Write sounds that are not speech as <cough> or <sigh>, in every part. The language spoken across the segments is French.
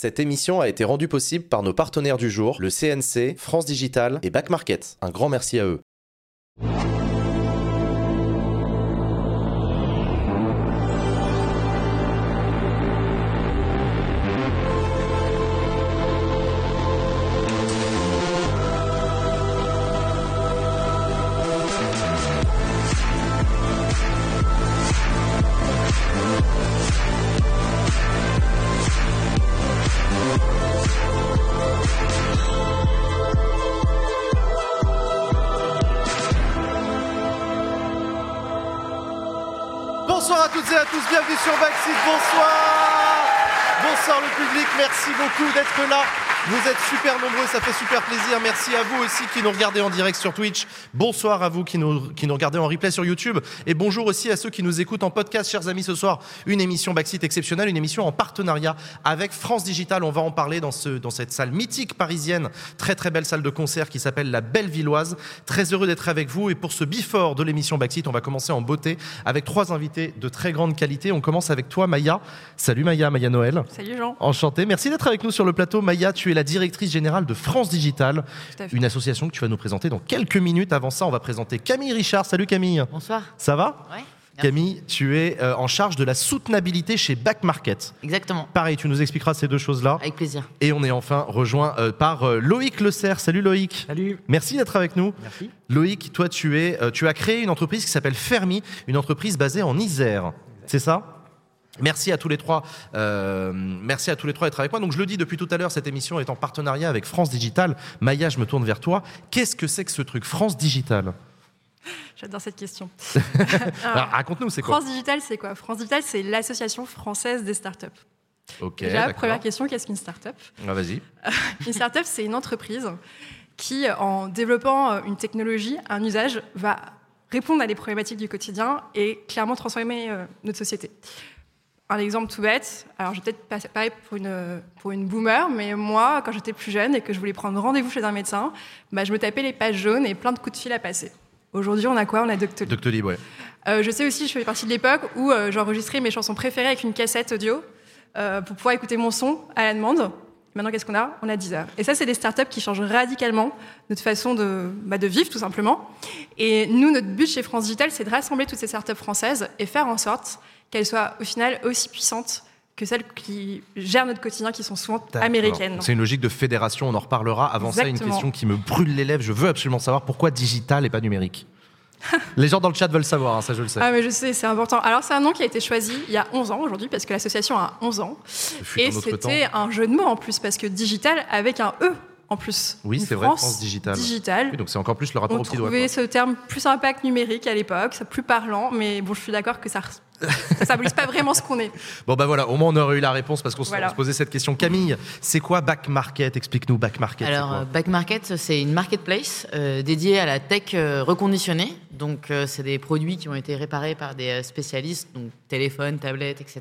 Cette émission a été rendue possible par nos partenaires du jour, le CNC, France Digital et Back Market. Un grand merci à eux. Sur bonsoir Bonsoir le public, merci beaucoup d'être là. Vous êtes super nombreux, ça fait super plaisir. Merci à vous aussi qui nous regardez en direct sur Twitch. Bonsoir à vous qui nous, qui nous regardez en replay sur YouTube. Et bonjour aussi à ceux qui nous écoutent en podcast, chers amis. Ce soir, une émission Backseat exceptionnelle, une émission en partenariat avec France Digital. On va en parler dans, ce, dans cette salle mythique parisienne, très très belle salle de concert qui s'appelle la Belle Villoise. Très heureux d'être avec vous. Et pour ce before de l'émission Backseat, on va commencer en beauté avec trois invités de très grande qualité. On commence avec toi, Maya. Salut Maya, Maya Noël. Salut Jean. Enchanté. Merci d'être avec nous sur le plateau. Maya, tu es la directrice générale de France Digital, une association que tu vas nous présenter dans quelques minutes. Avant ça, on va présenter Camille Richard. Salut Camille. Bonsoir. Ça va Ouais. Camille, tu es euh, en charge de la soutenabilité chez Back Market. Exactement. Pareil, tu nous expliqueras ces deux choses-là. Avec plaisir. Et on est enfin rejoint euh, par euh, Loïc Le Serre. Salut Loïc. Salut. Merci d'être avec nous. Merci. Loïc, toi, tu, es, euh, tu as créé une entreprise qui s'appelle Fermi, une entreprise basée en Isère. C'est ça? Merci à tous les trois. euh, merci à tous les trois d'être avec moi. Donc je le dis depuis tout à l'heure, cette émission est en partenariat avec France Digital. Maya, je me tourne vers toi. Qu'est-ce que c'est que ce truc France Digital? J'adore cette question. <laughs> <laughs> Alors, Raconte-nous, c'est quoi? France Digital, c'est quoi? France Digital, c'est l'association française des startups. Ok. Déjà, première question, qu'est-ce qu'une startup? Ah, Vas-y. <laughs> Une startup, c'est une entreprise qui, en développant euh, une technologie, un usage, va répondre à des problématiques du quotidien et clairement transformer euh, notre société. Un exemple tout bête, alors je vais peut-être passer pareil pour une, pour une boomer, mais moi, quand j'étais plus jeune et que je voulais prendre rendez-vous chez un médecin, bah, je me tapais les pages jaunes et plein de coups de fil à passer. Aujourd'hui, on a quoi? On a Doctolib. Doctolib, ouais. Euh, je sais aussi, je fais partie de l'époque où euh, j'enregistrais mes chansons préférées avec une cassette audio euh, pour pouvoir écouter mon son à la demande. Maintenant, qu'est-ce qu'on a? On a Deezer. Et ça, c'est des startups qui changent radicalement notre façon de, bah, de vivre, tout simplement. Et nous, notre but chez France Digital, c'est de rassembler toutes ces startups françaises et faire en sorte qu'elles soient, au final, aussi puissantes que celles qui gèrent notre quotidien, qui sont souvent américaines. C'est une logique de fédération, on en reparlera. Avant ça, une question qui me brûle les lèvres. Je veux absolument savoir pourquoi digital et pas numérique. <laughs> Les gens dans le chat veulent savoir, hein, ça je le sais. Ah, mais je sais, c'est important. Alors, c'est un nom qui a été choisi il y a 11 ans aujourd'hui, parce que l'association a 11 ans. Et c'était un jeu de mots en plus, parce que digital avec un E en plus. Oui, c'est vrai, France Digital. Digital. Oui, donc c'est encore plus le rapport On au petit doigt. trouvait ce terme plus que numérique à l'époque, ça plus parlant, mais bon, je suis d'accord que ça ne symbolise pas vraiment ce qu'on est. Bon bah voilà, au moins on aurait eu la réponse parce qu'on se- Voilà. se posait cette question. Camille, c'est quoi Back Market? Explique-nous Back Market. Alors, euh, Back Market, c'est une marketplace euh, dédiée à la tech euh, reconditionnée. Donc, euh, c'est des produits qui ont été réparés par des euh, spécialistes, donc téléphone, tablette, etc.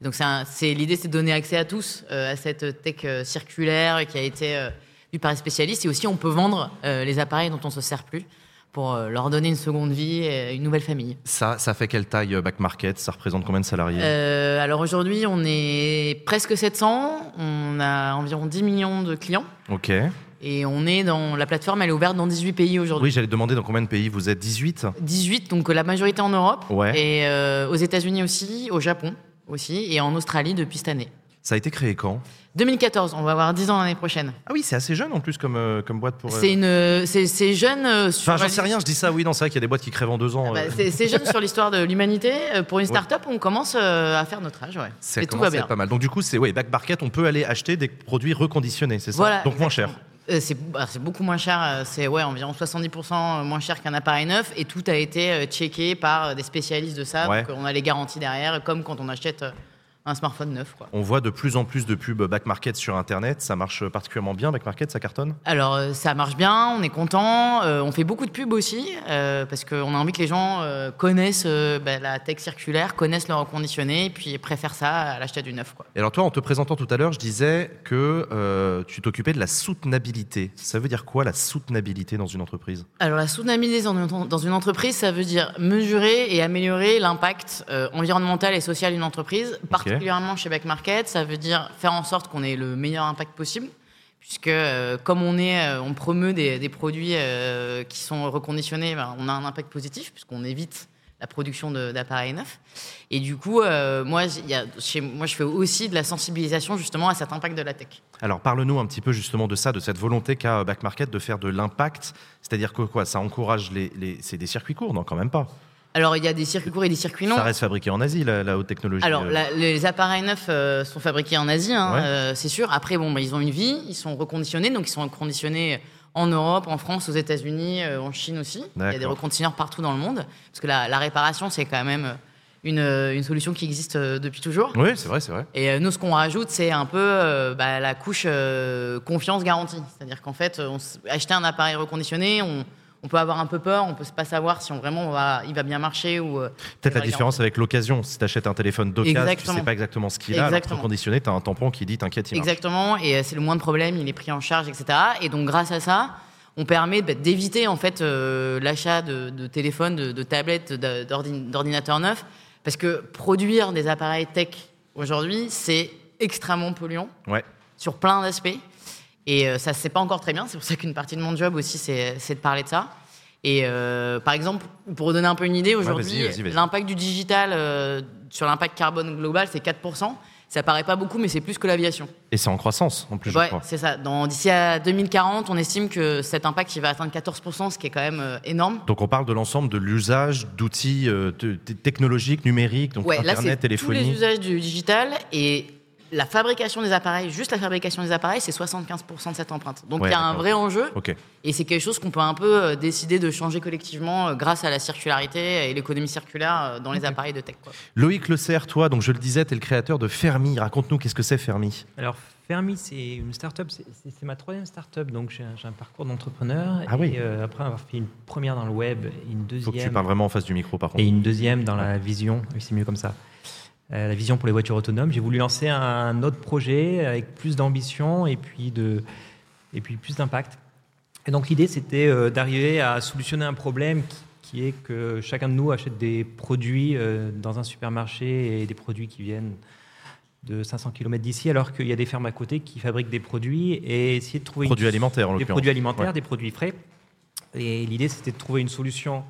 Donc, c'est l'idée, c'est de donner accès à tous euh, à cette tech euh, circulaire qui a été euh, vue par les spécialistes. Et aussi, on peut vendre euh, les appareils dont on se sert plus pour euh, leur donner une seconde vie et une nouvelle famille. ça, ça fait quelle taille euh, Back Market? Ça représente combien de salariés? Euh, alors aujourd'hui, on est presque 700, on a environ 10 millions de clients Ok. et on est dans la plateforme, elle est ouverte dans 18 pays aujourd'hui. Oui, j'allais demander dans combien de pays vous êtes? 18 18, donc la majorité en Europe Ouais. et euh, aux États-Unis aussi, au Japon aussi et en Australie depuis cette année. Ça a été créé quand? 2014, on va avoir 10 ans l'année prochaine. Ah oui, c'est assez jeune en plus comme, euh, comme boîte pour. euh, C'est une, c'est c'est jeune. euh, sur Enfin, j'en sais rien, je dis ça, oui, non, c'est vrai qu'il y a des boîtes qui crèvent en deux ans. Ah bah, euh. c'est c'est jeune sur l'histoire de l'humanité. Euh, Pour une start-up, on commence euh, à faire notre âge, ouais. Ça et tout commence va à bien. être pas mal. Donc du coup, c'est ouais, Back Market, on peut aller acheter des produits reconditionnés, c'est ça? Voilà, Donc moins cher. Euh, c'est bah, c'est beaucoup moins cher, euh, c'est ouais, environ 70% moins cher qu'un appareil neuf et tout a été euh, checké par euh, des spécialistes de ça. Ouais. Donc on a les garanties derrière, comme quand on achète euh, un smartphone neuf. Quoi. On voit de plus en plus de pubs Back Market sur Internet. Ça marche particulièrement bien, Back Market, ça cartonne? Alors euh, ça marche bien, on est content, euh, on fait beaucoup de pubs aussi euh, parce qu'on a envie que les gens euh, connaissent bah, la tech circulaire, connaissent le reconditionné et puis préfèrent ça à l'achat du neuf. Quoi. Et alors toi, en te présentant tout à l'heure, je disais que tu t'occupais de la soutenabilité. Ça veut dire quoi la soutenabilité dans une entreprise? Alors la soutenabilité dans une, dans une entreprise, ça veut dire mesurer et améliorer l'impact environnemental et social d'une entreprise partout particulièrement chez Back Market, ça veut dire faire en sorte qu'on ait le meilleur impact possible puisque euh, comme on est, euh, on promeut des, des produits euh, qui sont reconditionnés, ben, on a un impact positif puisqu'on évite la production d'appareils neufs. Et du coup, euh, moi, il y a- chez, moi, je fais aussi de la sensibilisation justement à cet impact de la tech. Alors parle-nous un petit peu justement de ça, de cette volonté qu'a Back Market de faire de l'impact. C'est-à-dire que quoi Ça encourage les. les- C'est des circuits courts, non Quand même pas. Alors, il y a des circuits courts et des circuits longs. Ça reste fabriqué en Asie, la, la haute technologie. Alors, euh. la- les appareils neufs euh, sont fabriqués en Asie, hein, Ouais. euh, c'est sûr. Après, bon, bah, ils ont une vie, ils sont reconditionnés, donc ils sont reconditionnés en Europe, en France, aux États-Unis, euh, en Chine aussi. Il y a des reconditionneurs partout dans le monde, parce que la, la réparation, c'est quand même une, une solution qui existe depuis toujours. Oui, c'est vrai, c'est vrai. Et nous, ce qu'on rajoute, c'est un peu bah, la couche confiance garantie. C'est-à-dire qu'en fait, on acheter un appareil reconditionné, on, on peut avoir un peu peur, on peut pas savoir si on vraiment on va, il va bien marcher ou. euh, Peut-être la différence avec l'occasion. Si tu achètes un téléphone d'occasion, tu sais pas exactement ce qu'il a. Alors reconditionné, tu as un tampon qui dit t'inquiète, il marche. Exactement, et euh, c'est le moins de problèmes, il est pris en charge, etc. Et donc grâce à ça, on permet bah, d'éviter en fait euh, l'achat de, de téléphones, de, de tablettes, d'ordinateurs neufs, parce que produire des appareils tech aujourd'hui, c'est extrêmement polluant Ouais. sur plein d'aspects. Et euh, ça se sait pas encore très bien. C'est pour ça qu'une partie de mon job aussi, c'est de parler de ça. Et euh, par exemple, pour vous donner un peu une idée, aujourd'hui, l'impact du digital euh, sur l'impact carbone global, c'est 4%. Ça paraît pas beaucoup, mais c'est plus que l'aviation. Et c'est en croissance, en plus, je Ouais, c'est ça. Dans- D'ici à 2040, on estime que cet impact il va atteindre 14%, ce qui est quand même euh, énorme. Donc on parle de l'ensemble de l'usage d'outils te- te- technologiques, numériques, donc Ouais, là, Internet, c'est tous les téléphonie. usages du digital et la fabrication des appareils, juste la fabrication des appareils, c'est 75% de cette empreinte. Donc il Ouais, y a un vrai enjeu et c'est quelque chose qu'on peut un peu euh, décider de changer collectivement euh, grâce à la circularité et l'économie circulaire euh, dans les appareils de tech. quoi. Loïc Le Serre, toi, donc je le disais, tu es le créateur de Fermi. Raconte-nous qu'est-ce que c'est Fermi? Alors, Fermi, c'est une start-up, c'est- ma troisième start-up, donc j'ai un, parcours d'entrepreneur. Ah oui. Et euh, après avoir fait une première dans le web, et une Faut que tu deuxième, parles vraiment en face du micro, par contre. et une deuxième dans la vision, oui, c'est mieux comme ça, la vision pour les voitures autonomes, j'ai voulu lancer un autre projet avec plus d'ambition et puis de et puis plus d'impact. Et donc l'idée, c'était euh, d'arriver à solutionner un problème qui, qui est que chacun de nous achète des produits euh, dans un supermarché et des produits qui viennent de 500 km d'ici, alors qu'il y a des fermes à côté qui fabriquent des produits et essayer de trouver une- Produits alimentaires, en des produits alimentaires, Ouais. des produits frais. Et l'idée, c'était de trouver une solution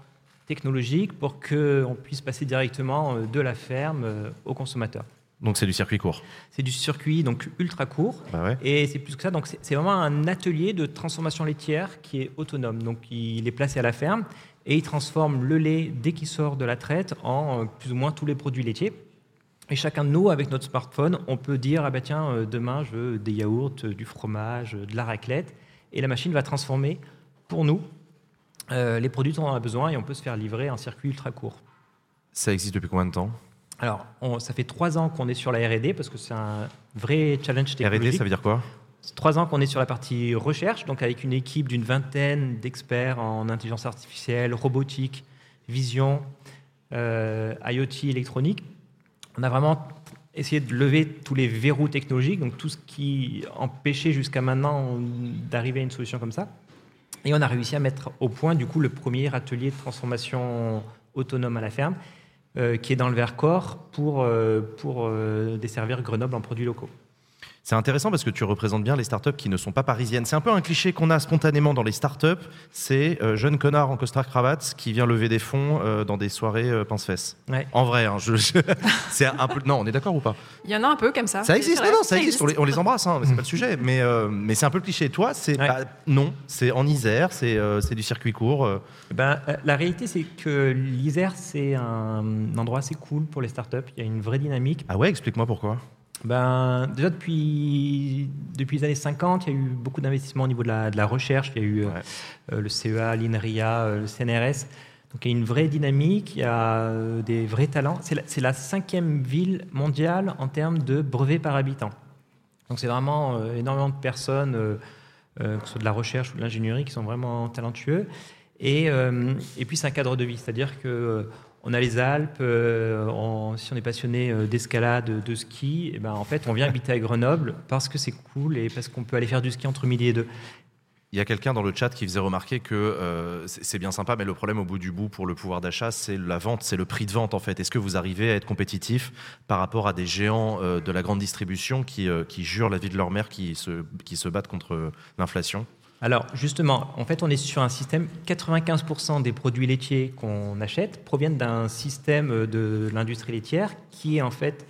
technologique pour qu'on puisse passer directement euh, de la ferme euh, au consommateur. Donc c'est du circuit court. C'est du circuit donc ultra court. Bah ouais. Et c'est plus que ça, donc c'est vraiment un atelier de transformation laitière qui est autonome. Donc il est placé à la ferme et il transforme le lait dès qu'il sort de la traite en euh, plus ou moins tous les produits laitiers. Et chacun de nous, avec notre smartphone, on peut dire ah bah tiens demain je veux des yaourts, du fromage, de la raclette, et la machine va transformer pour nous euh, les produits dont on a besoin et on peut se faire livrer un circuit ultra court. Ça existe depuis combien de temps? Alors, on- ça fait trois ans qu'on est sur la R&D parce que c'est un vrai challenge technologique. R&D, ça veut dire quoi? C'est trois ans qu'on est sur la partie recherche, donc avec une équipe d'une vingtaine d'experts en intelligence artificielle, robotique, vision, euh, IoT, électronique. On a vraiment essayé de lever tous les verrous technologiques, donc tout ce qui empêchait jusqu'à maintenant d'arriver à une solution comme ça. Et on a réussi à mettre au point, du coup, le premier atelier de transformation autonome à la ferme, euh, qui est dans le Vercors pour, euh, euh, desservir Grenoble en produits locaux. C'est intéressant parce que tu représentes bien les startups qui ne sont pas parisiennes. C'est un peu un cliché qu'on a spontanément dans les startups. C'est euh, jeune connard en costard cravate qui vient lever des fonds euh, dans des soirées euh, pince-fesses. Ouais. En vrai, hein, je- je- <laughs> c'est un peu. Non, on est d'accord ou pas? Il y en a un peu comme ça. Ça existe, non, non, ça existe. On les, on les embrasse, hein, mais c'est pas le sujet. Mais, euh, mais c'est un peu le cliché. Toi, c'est Ouais. bah, non, c'est en Isère, c'est euh, du circuit court. euh. Ben, euh, la réalité, c'est que l'Isère, c'est un endroit assez cool pour les startups. Il y a une vraie dynamique. Ah ouais, explique-moi pourquoi. Ben, déjà, depuis, depuis les années 50, il y a eu beaucoup d'investissements au niveau de la, de la recherche. Il y a eu euh, Ouais. euh, le CEA, l'INRIA, euh, le CNRS. Donc, il y a une vraie dynamique, il y a des vrais talents. C'est la, cinquième ville mondiale en termes de brevets par habitant. Donc, c'est vraiment euh, énormément de personnes, euh, euh, que ce soit de la recherche ou de l'ingénierie, qui sont vraiment talentueux. Et, et puis, c'est un cadre de vie, c'est-à-dire que on a les Alpes, euh, on- si on est passionné euh, d'escalade, de ski, et ben, en fait, on vient habiter à Grenoble parce que c'est cool et parce qu'on peut aller faire du ski entre midi et deux. Il y a quelqu'un dans le chat qui faisait remarquer que euh, c'est bien sympa, mais le problème au bout du bout pour le pouvoir d'achat, c'est la vente, c'est le prix de vente en fait. Est-ce que vous arrivez à être compétitif par rapport à des géants euh, de la grande distribution qui, euh, qui jurent la vie de leur mère, qui se, qui se battent contre l'inflation? Alors justement, en fait, on est sur un système, 95% des produits laitiers qu'on achète proviennent d'un système de l'industrie laitière qui est en fait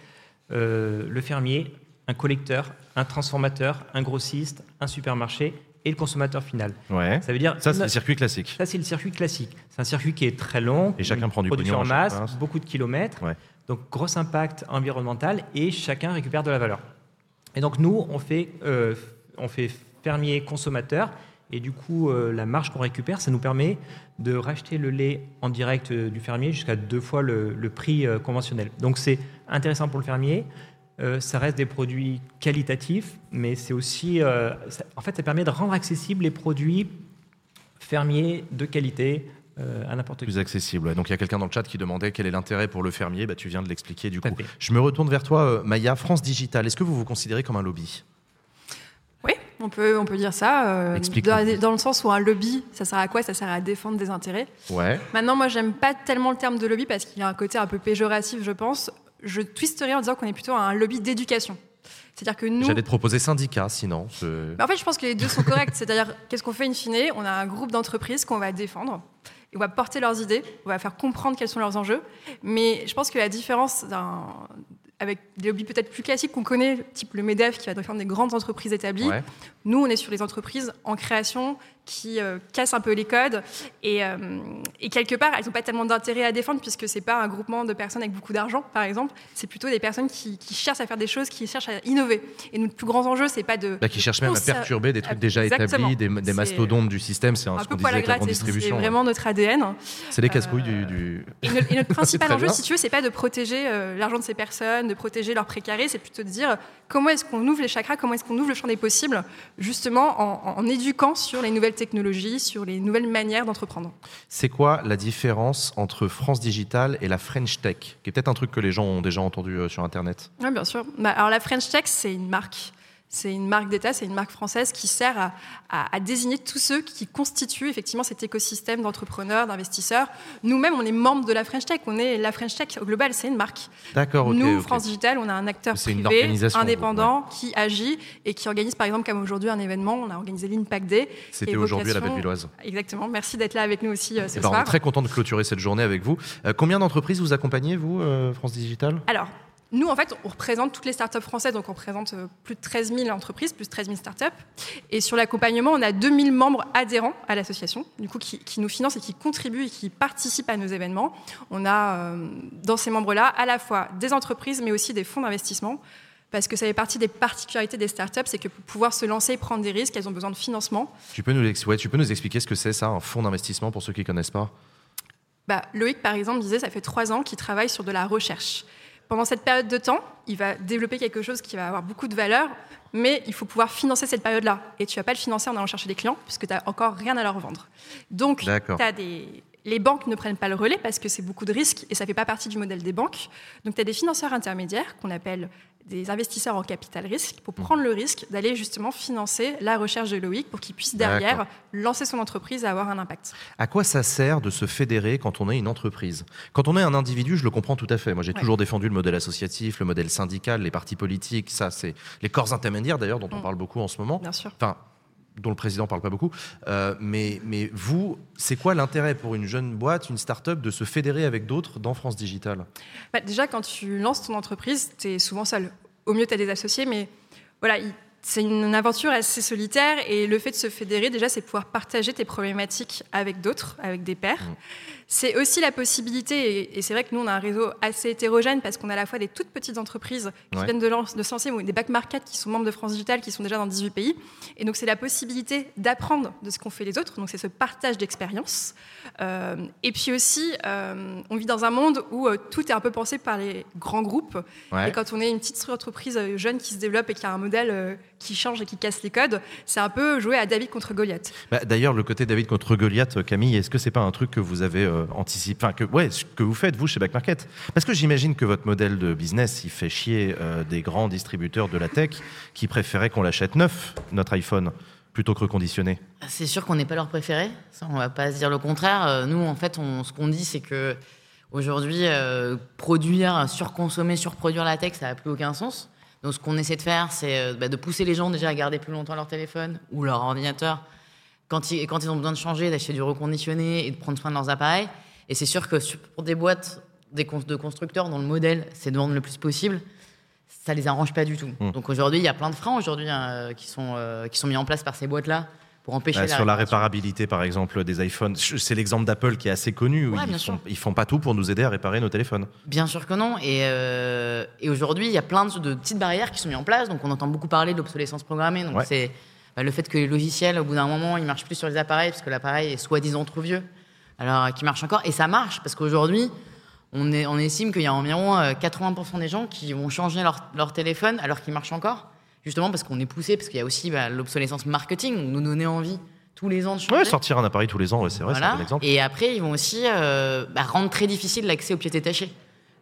euh, le fermier, un collecteur, un transformateur, un grossiste, un supermarché et le consommateur final. Ouais. Ça veut dire Ça, c'est le circuit classique. Ça, c'est le circuit classique. C'est un circuit qui est très long. Et chacun prend du production en masse, beaucoup de kilomètres. Ouais. Donc, gros impact environnemental et chacun récupère de la valeur. Et donc, nous, on fait, euh, on fait fermier consommateur. Et du coup, euh, la marge qu'on récupère, ça nous permet de racheter le lait en direct euh, du fermier jusqu'à deux fois le, le prix euh, conventionnel. Donc, c'est intéressant pour le fermier. Euh, ça reste des produits qualitatifs, mais c'est aussi, euh, ça- en fait, ça permet de rendre accessibles les produits fermiers de qualité euh, à n'importe qui. Plus accessible. ouais. Donc il y a quelqu'un dans le chat qui demandait quel est l'intérêt pour le fermier. Bah, tu viens de l'expliquer du coup. fait. Je me retourne vers toi, Maya. France Digital, est-ce que vous vous considérez comme un lobby? On peut, on peut dire ça. euh, dans, dans le sens où un lobby, ça sert à quoi? Ça sert à défendre des intérêts. Ouais. Maintenant, moi, j'aime pas tellement le terme de lobby parce qu'il y a un côté un peu péjoratif, je pense. Je twisterais en disant qu'on est plutôt un lobby d'éducation. C'est-à-dire que nous. J'allais te proposer syndicat, sinon. je- en fait, je pense que les deux sont corrects. C'est-à-dire, qu'est-ce qu'on fait in fine? On a un groupe d'entreprises qu'on va défendre. Et on va porter leurs idées, on va faire comprendre quels sont leurs enjeux. Mais je pense que la différence d'un- avec des lobbies peut-être plus classiques qu'on connaît, type le MEDEF qui va défendre des grandes entreprises établies, Ouais. nous, on est sur les entreprises en création qui euh, cassent un peu les codes. Et, euh, et quelque part, elles n'ont pas tellement d'intérêt à défendre puisque ce n'est pas un groupement de personnes avec beaucoup d'argent, par exemple. C'est plutôt des personnes qui, qui cherchent à faire des choses, qui cherchent à innover. Et notre plus grand enjeu, c'est pas de Bah, qui cherchent même à perturber des trucs déjà Exactement. établis, des, des mastodontes du système. C'est un, un ce peu qu'on disait grande gratter. C'est distribution. ouais. vraiment notre ADN. C'est les casse-couilles du, du- Et, no- et <laughs> notre principal enjeu, bien. si tu veux, c'est pas de protéger euh, l'argent de ces personnes, de protéger leur précaré, c'est plutôt de dire comment est-ce qu'on ouvre les chakras, comment est-ce qu'on ouvre le champ des possibles, justement en, en éduquant sur les nouvelles technologies, sur les nouvelles manières d'entreprendre. C'est quoi la différence entre France Digital et la French Tech Qui est peut-être un truc que les gens ont déjà entendu euh, sur Internet? Oui, bien sûr. Bah, alors la French Tech, c'est une marque. C'est une marque d'État, c'est une marque française qui sert à, à- à désigner tous ceux qui constituent effectivement cet écosystème d'entrepreneurs, d'investisseurs. Nous-mêmes, on est membres de la French Tech. On est la French Tech au global, c'est une marque. D'accord. Nous. France Digital, on a un acteur privé, indépendant, qui agit et qui organise, par exemple, comme aujourd'hui, un événement. On a organisé l'Impact Day. C'était aujourd'hui à la Bellevilloise. Exactement. Merci d'être là avec nous aussi euh, ce Eh ben, on est soir. très content de clôturer cette journée avec vous. Euh, combien d'entreprises vous accompagnez, vous, euh, France Digital? Alors, nous, en fait, on représente toutes les startups françaises, donc on représente euh, plus de 13 000 entreprises, plus de 13 000 startups. Et sur l'accompagnement, on a 2 000 membres adhérents à l'association, du coup, qui, qui nous financent et qui contribuent et qui participent à nos événements. On a euh, dans ces membres-là à la fois des entreprises, mais aussi des fonds d'investissement. Parce que ça fait partie des particularités des startups, c'est que pour pouvoir se lancer et prendre des risques, elles ont besoin de financement. tu peux, nous, ex- ouais, tu peux nous expliquer ce que c'est, ça, un fonds d'investissement, pour ceux qui ne connaissent pas? Bah, Loïc, par exemple, disait ça fait trois ans qu'il travaille sur de la recherche. Pendant cette période de temps, il va développer quelque chose qui va avoir beaucoup de valeur, mais il faut pouvoir financer cette période-là. Et tu ne vas pas le financer en allant chercher des clients, puisque tu n'as encore rien à leur vendre. Donc, D'accord. t'as des... les banques ne prennent pas le relais parce que c'est beaucoup de risques et ça ne fait pas partie du modèle des banques. Donc, tu as des financeurs intermédiaires qu'on appelle des investisseurs en capital risque pour prendre le risque d'aller justement financer la recherche de Loïc pour qu'il puisse derrière lancer son entreprise et avoir un impact. À quoi ça sert de se fédérer quand on est une entreprise? Quand on est un individu, je le comprends tout à fait. Moi, j'ai Ouais. toujours défendu le modèle associatif, le modèle syndical, les partis politiques. Ça, c'est les corps intermédiaires, d'ailleurs, dont on Mm. parle beaucoup en ce moment. Bien sûr. Enfin, dont le président parle pas beaucoup. Euh, mais, mais vous, c'est quoi l'intérêt pour une jeune boîte, une start-up, de se fédérer avec d'autres dans France Digital? Bah, déjà, quand tu lances ton entreprise, tu es souvent seul. Au mieux, tu as des associés, mais voilà, il- c'est une aventure assez solitaire et le fait de se fédérer, déjà, c'est pouvoir partager tes problématiques avec d'autres, avec des pairs. Mm. C'est aussi la possibilité, et, c'est vrai que nous, on a un réseau assez hétérogène parce qu'on a à la fois des toutes petites entreprises qui Ouais. viennent de, de se lancer, ou des back market qui sont membres de France Digital, qui sont déjà dans 18 pays. Et donc, c'est la possibilité d'apprendre de ce qu'ont fait les autres. Donc, c'est ce partage d'expérience. Euh, et puis aussi, euh, on vit dans un monde où euh, tout est un peu pensé par les grands groupes. Ouais. Et quand on est une petite entreprise jeune qui se développe et qui a un modèle qui change et qui casse les codes, c'est un peu jouer à David contre Goliath. Bah, D'ailleurs, le côté David contre Goliath, Camille, est-ce que c'est pas un truc que vous avez euh, anticipé, enfin que que vous faites vous chez Back Market Parce que j'imagine que votre modèle de business, il fait chier euh, des grands distributeurs de la tech qui préféraient qu'on l'achète neuf, notre iPhone, plutôt que reconditionner C'est sûr qu'on n'est pas leur préféré, ça, on va pas se dire le contraire. Euh, nous, en fait, ce qu'on dit, c'est que aujourd'hui, produire, surconsommer, surproduire la tech, ça n'a plus aucun sens. Donc, ce qu'on essaie de faire, c'est bah, de pousser les gens déjà à garder plus longtemps leur téléphone ou leur ordinateur quand ils, quand ils ont besoin de changer, d'acheter du reconditionné et de prendre soin de leurs appareils. Et c'est sûr que pour des boîtes des, de constructeurs dont le modèle, c'est de vendre le plus possible, ça les arrange pas du tout. Hmm. Donc aujourd'hui, il y a plein de freins aujourd'hui hein, qui, sont, euh, qui sont mis en place par ces boîtes-là pour empêcher bah, la Sur la réparabilité, par exemple, des iPhones, c'est l'exemple d'Apple qui est assez connu. Où ils, font, ils font pas tout pour nous aider à réparer nos téléphones. Bien sûr que non. Et, euh, et aujourd'hui, il y a plein de, petites barrières qui sont mises en place. Donc on entend beaucoup parler de l'obsolescence programmée. Donc c'est le fait que les logiciels, au bout d'un moment, ils marchent plus sur les appareils parce que l'appareil est soi-disant trop vieux. Alors qui marche encore. Et ça marche parce qu'aujourd'hui, on, on estime qu'il y a environ 80% euh, des gens qui vont changer leur, leur téléphone alors qu'il marche encore. Justement parce qu'on est poussé, parce qu'il y a aussi bah, l'obsolescence marketing, on nous donnait envie tous les ans de changer. Ouais, sortir un appareil tous les ans, c'est vrai, c'est un bon exemple. Et après, ils vont aussi euh, bah, rendre très difficile l'accès aux pièces détachées.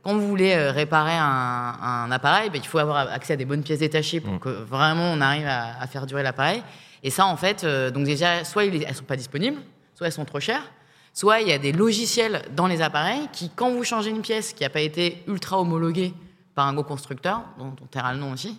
Quand vous voulez euh, réparer un, un appareil, bah, il faut avoir accès à des bonnes pièces détachées pour mm. que vraiment on arrive à, à faire durer l'appareil. Et ça, en fait, donc déjà, soit elles ne sont pas disponibles, soit elles sont trop chères. Soit il y a des logiciels dans les appareils qui, quand vous changez une pièce qui n'a pas été ultra homologuée par un gros constructeur, dont on taira le nom aussi,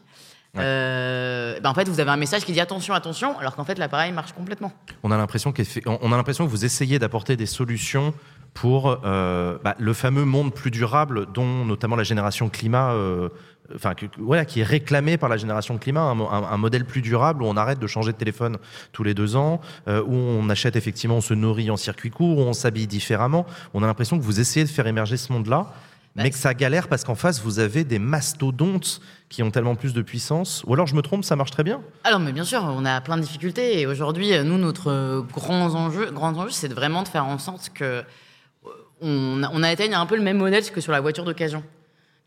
euh, ben en fait, vous avez un message qui dit attention, attention, alors qu'en fait, l'appareil marche complètement. On a l'impression on a l'impression que vous essayez d'apporter des solutions pour euh, bah, le fameux monde plus durable, dont notamment la génération climat euh, enfin, voilà, qui est réclamé par la génération climat, un, modèle plus durable où on arrête de changer de téléphone tous les deux ans, euh, où on achète effectivement, on se nourrit en circuit court, où on s'habille différemment. On a l'impression que vous essayez de faire émerger ce monde-là. Bah, mais que ça galère parce qu'en face, vous avez des mastodontes qui ont tellement plus de puissance. Ou alors, je me trompe, ça marche très bien Alors, mais bien sûr, on a plein de difficultés. Et aujourd'hui, nous, notre grand enjeu, grand enjeu c'est vraiment de faire en sorte que on, on atteigne un peu le même modèle que sur la voiture d'occasion.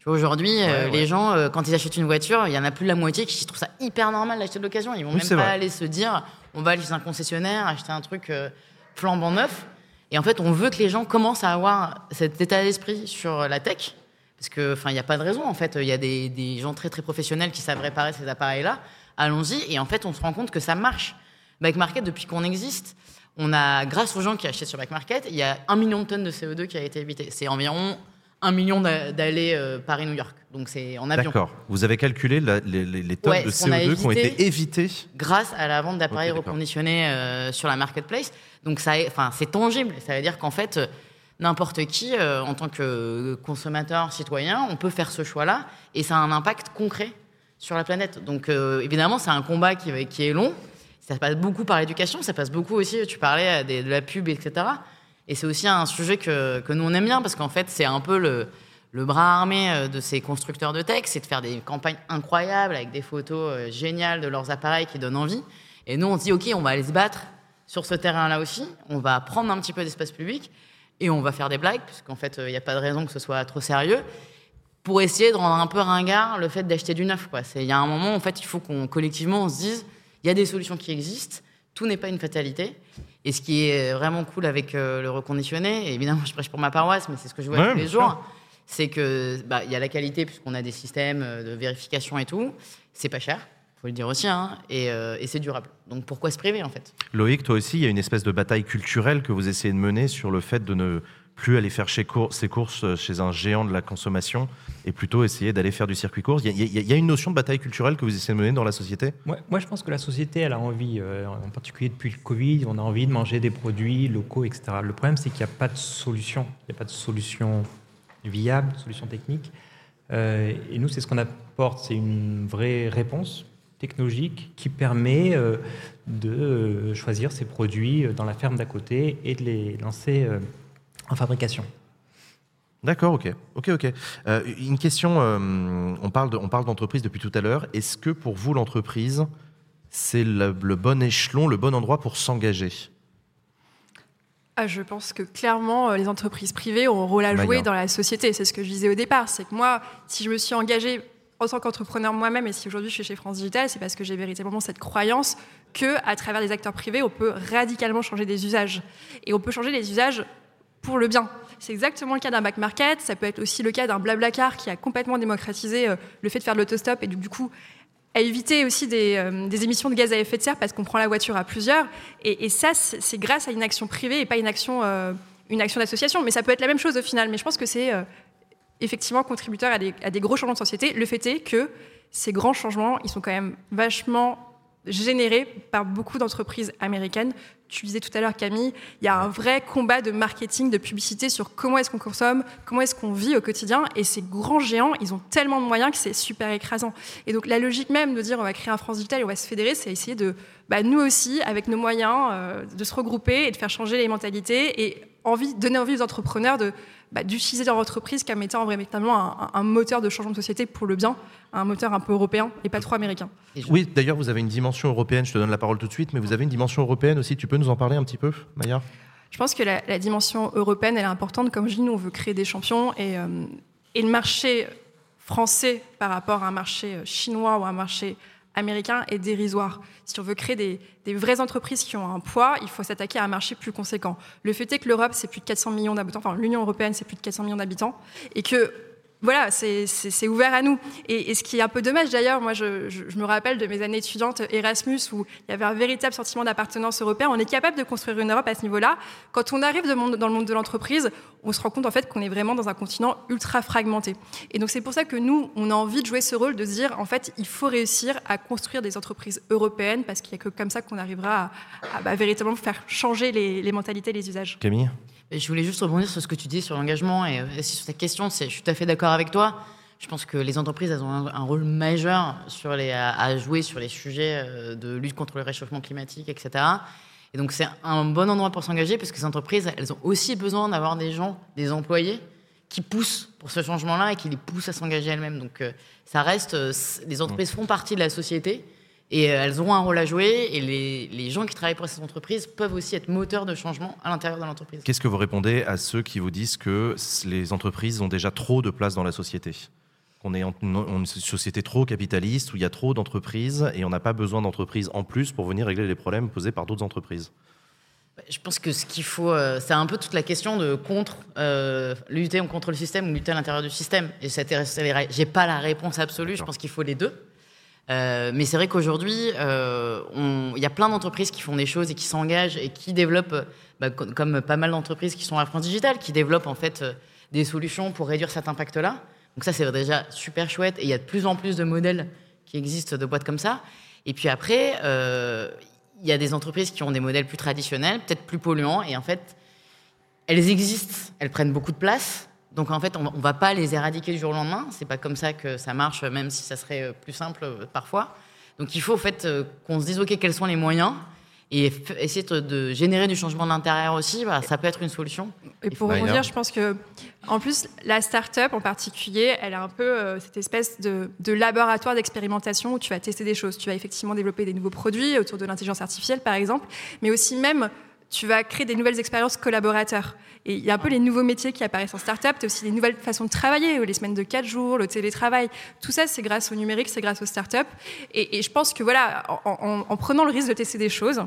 Aujourd'hui, euh, les gens, euh, quand ils achètent une voiture, il y en a plus de la moitié qui trouvent ça hyper normal d'acheter de l'occasion. Ils vont même pas aller se dire, on va aller chez un concessionnaire, acheter un truc euh, flambant neuf. Et en fait, on veut que les gens commencent à avoir cet état d'esprit sur la tech. Parce que, enfin, il n'y a pas de raison. En fait, il y a des, des, gens très, très professionnels qui savent réparer ces appareils-là. Allons-y. Et en fait, on se rend compte que ça marche. Back Market, depuis qu'on existe, on a, grâce aux gens qui achètent sur Back Market, il y a un million de tonnes de CO2 qui a été évité. C'est environ un million d'aller euh, Paris-New York. Donc c'est en avion. D'accord. Vous avez calculé les, tonnes de CO2 qui ont été évitées grâce à la vente d'appareils reconditionnés euh, sur la marketplace. Donc ça, enfin c'est tangible. Ça veut dire qu'en fait n'importe qui, euh, en tant que consommateur, citoyen, on peut faire ce choix-là et ça a un impact concret sur la planète. Donc évidemment c'est un combat qui, qui est long. Ça passe beaucoup par l'éducation, ça passe beaucoup aussi. Tu parlais de la pub, etc. Et c'est aussi un sujet que, que, nous on aime bien parce qu'en fait c'est un peu le, le, bras armé euh, de ces constructeurs de tech, c'est de faire des campagnes incroyables avec des photos euh, géniales de leurs appareils qui donnent envie. Et nous on se dit ok on va aller se battre sur ce terrain-là aussi, on va prendre un petit peu d'espace public et on va faire des blagues puisqu'en fait il n'y a pas de raison que ce soit trop sérieux pour essayer de rendre un peu ringard le fait d'acheter du neuf. Il y a un moment en fait il faut qu'on collectivement on se dise il y a des solutions qui existent, tout n'est pas une fatalité. Et ce qui est vraiment cool avec euh, le reconditionné, et évidemment, <laughs> je prêche pour ma paroisse, mais c'est ce que je vois tous les jours, c'est que bah, il y a la qualité puisqu'on a des systèmes euh, de vérification et tout. C'est pas cher, faut le dire aussi, hein, et, euh, et c'est durable. Donc pourquoi se priver en fait? Loïc, toi aussi, il y a une espèce de bataille culturelle que vous essayez de mener sur le fait de ne plus aller faire ses courses euh, chez un géant de la consommation et plutôt essayer d'aller faire du circuit course. Il y, a une notion de bataille culturelle que vous essayez de mener dans la société? Moi, je pense que la société, elle a envie, euh, en particulier depuis le Covid, on a envie de manger des produits locaux, etc. Le problème, c'est qu'il n'y a pas de solution. Il n'y a pas de solution viable, de solution technique. Euh, et nous, c'est ce qu'on apporte, c'est une vraie réponse technologique qui permet de choisir ces produits dans la ferme d'à côté et de les lancer en fabrication. D'accord, ok, ok, ok. Euh, une question, euh, on parle on parle d'entreprise depuis tout à l'heure. Est-ce que pour vous l'entreprise, c'est le, bon échelon, le bon endroit pour s'engager? Ah, je pense que clairement, euh, les entreprises privées ont un rôle à jouer dans la société. C'est ce que je disais au départ. C'est que moi, si je me suis engagée en tant qu'entrepreneur moi-même et si aujourd'hui je suis chez France Digital, c'est parce que j'ai véritablement cette croyance que à travers les acteurs privés, on peut radicalement changer des usages. Et on peut changer les usages pour le bien. C'est exactement le cas d'un back market. Ça peut être aussi le cas d'un Blablacar qui a complètement démocratisé euh, le fait de faire de l'autostop et du coup à éviter aussi des, euh, des, émissions de gaz à effet de serre parce qu'on prend la voiture à plusieurs. Et, ça, c'est grâce à une action privée et pas une action, euh, action d'association. Mais ça peut être la même chose au final. Mais je pense que c'est effectivement contributeur à des, à des, gros changements de société. Le fait est que ces grands changements, ils sont quand même vachement générés par beaucoup d'entreprises américaines. Tu disais tout à l'heure, Camille, il y a un vrai combat de marketing, de publicité sur comment est-ce qu'on consomme, comment est-ce qu'on vit au quotidien. Et ces grands géants, ils ont tellement de moyens que c'est super écrasant. Et donc la logique même de dire on va créer un France Digital et on va se fédérer, c'est essayer de, bah, nous aussi, avec nos moyens, euh, de se regrouper et de faire changer les mentalités et envie, donner envie aux entrepreneurs de bah, d'utiliser leur entreprise comme étant véritablement un, un, moteur de changement de société pour le bien, un moteur un peu européen et pas trop américain. Oui, d'ailleurs, vous avez une dimension européenne, je te donne la parole tout de suite, mais vous avez une dimension européenne aussi, tu peux nous en parler un petit peu, Maya? Je pense que la, la, dimension européenne, elle est importante. Comme je dis, nous, on veut créer des champions et, euh, et le marché français par rapport à un marché chinois ou un marché américain est dérisoire. Si on veut créer des, vraies entreprises qui ont un poids, il faut s'attaquer à un marché plus conséquent. Le fait est que l'Europe, c'est plus de 400 millions d'habitants, enfin l'Union européenne, c'est plus de 400 millions d'habitants, et que voilà, c'est ouvert à nous. Et, ce qui est un peu dommage d'ailleurs, moi je, me rappelle de mes années étudiantes Erasmus où il y avait un véritable sentiment d'appartenance européen. On est capable de construire une Europe à ce niveau-là. Quand on arrive dans le monde de l'entreprise, on se rend compte en fait qu'on est vraiment dans un continent ultra fragmenté. Et donc c'est pour ça que nous, on a envie de jouer ce rôle de dire en fait, il faut réussir à construire des entreprises européennes parce qu'il n'y a que comme ça qu'on arrivera à, à bah, véritablement faire changer les, les mentalités, les usages. Camille? Je voulais juste rebondir sur ce que tu dis sur l'engagement et sur ta question. Je suis tout à fait d'accord avec toi. Je pense que les entreprises elles ont un, rôle majeur sur les, à, à, jouer sur les sujets de lutte contre le réchauffement climatique, etc. Et donc c'est un bon endroit pour s'engager parce que ces entreprises, elles ont aussi besoin d'avoir des gens, des employés qui poussent pour ce changement-là et qui les poussent à s'engager elles-mêmes. Donc ça reste, les entreprises font partie de la société et elles ont un rôle à jouer et les, les, gens qui travaillent pour ces entreprises peuvent aussi être moteurs de changement à l'intérieur de l'entreprise. Qu'est-ce que vous répondez à ceux qui vous disent que les entreprises ont déjà trop de place dans la société? Qu'on est en une société trop capitaliste où il y a trop d'entreprises et on n'a pas besoin d'entreprises en plus pour venir régler les problèmes posés par d'autres entreprises? Je pense que ce qu'il faut, euh, c'est un peu toute la question de contre euh, lutter contre le système ou lutter à l'intérieur du système. Et j'ai pas la réponse absolue. Je pense qu'il faut les deux. Euh, mais c'est vrai qu'aujourd'hui, euh, il y a plein d'entreprises qui font des choses et qui s'engagent et qui développent, bah, comme pas mal d'entreprises qui sont à France Digital, qui développent en fait des solutions pour réduire cet impact-là. Donc ça, c'est déjà super chouette. Et il y a de plus en plus de modèles qui existent de boîtes comme ça. Et puis après, euh, il y a des entreprises qui ont des modèles plus traditionnels, peut-être plus polluants, et en fait, elles existent, elles prennent beaucoup de place. Donc en fait, on ne va pas les éradiquer du jour au lendemain. C'est pas comme ça que ça marche, même si ça serait plus simple parfois. Donc il faut en fait qu'on se dise ok, quels sont les moyens et essayer de générer du changement de l'intérieur aussi, bah, ça peut être une solution. Et pour rebondir, je pense que, en plus, la start-up en particulier, elle a un peu euh, cette espèce de, de laboratoire d'expérimentation où tu vas tester des choses. Tu vas effectivement développer des nouveaux produits autour de l'intelligence artificielle, par exemple, mais aussi même tu vas créer des nouvelles expériences collaborateurs. Et il y a un peu les nouveaux métiers qui apparaissent en start-up, tu as aussi des nouvelles façons de travailler, les semaines de 4 jours, le télétravail. Tout ça, c'est grâce au numérique, c'est grâce aux start-up. Et, je pense que voilà, en, en, en, prenant le risque de tester des choses,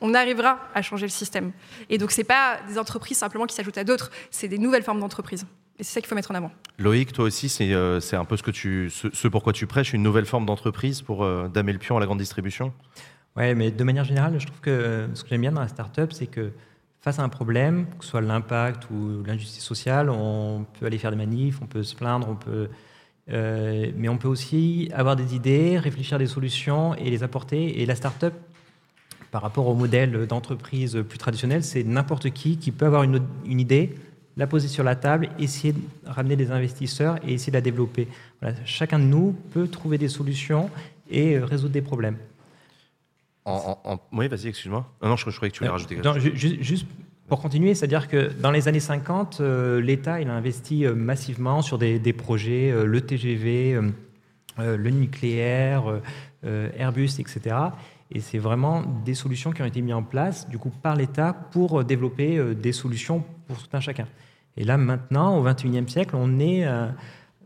on arrivera à changer le système. Et donc, ce n'est pas des entreprises simplement qui s'ajoutent à d'autres, c'est des nouvelles formes d'entreprises. Et c'est ça qu'il faut mettre en avant. Loïc, toi aussi, c'est euh, un peu ce, que tu, ce, pourquoi tu prêches, une nouvelle forme d'entreprise pour euh, damer le pion à la grande distribution? Oui, mais de manière générale, je trouve que euh, ce que j'aime bien dans la start-up, c'est que face à un problème, que ce soit l'impact ou l'injustice sociale, on peut aller faire des manifs, on peut se plaindre, on peut, euh, mais on peut aussi avoir des idées, réfléchir à des solutions et les apporter. Et la start-up, par rapport au modèle d'entreprise plus traditionnel, c'est n'importe qui qui peut avoir une, idée, la poser sur la table, essayer de ramener des investisseurs et essayer de la développer. Chacun de nous peut trouver des solutions et résoudre des problèmes. En, en, en... Oui, vas-y, excuse-moi. Non, non, je, je, croyais que tu voulais rajouter quelque chose. Juste pour continuer, c'est-à-dire que dans les années 50, euh, l'État il a investi euh, massivement sur des, des projets, euh, le TGV, le nucléaire, Airbus, etc. Et c'est vraiment des solutions qui ont été mises en place, du coup, par l'État pour développer des solutions pour tout un chacun. Et là, maintenant, au XXIe siècle, on est,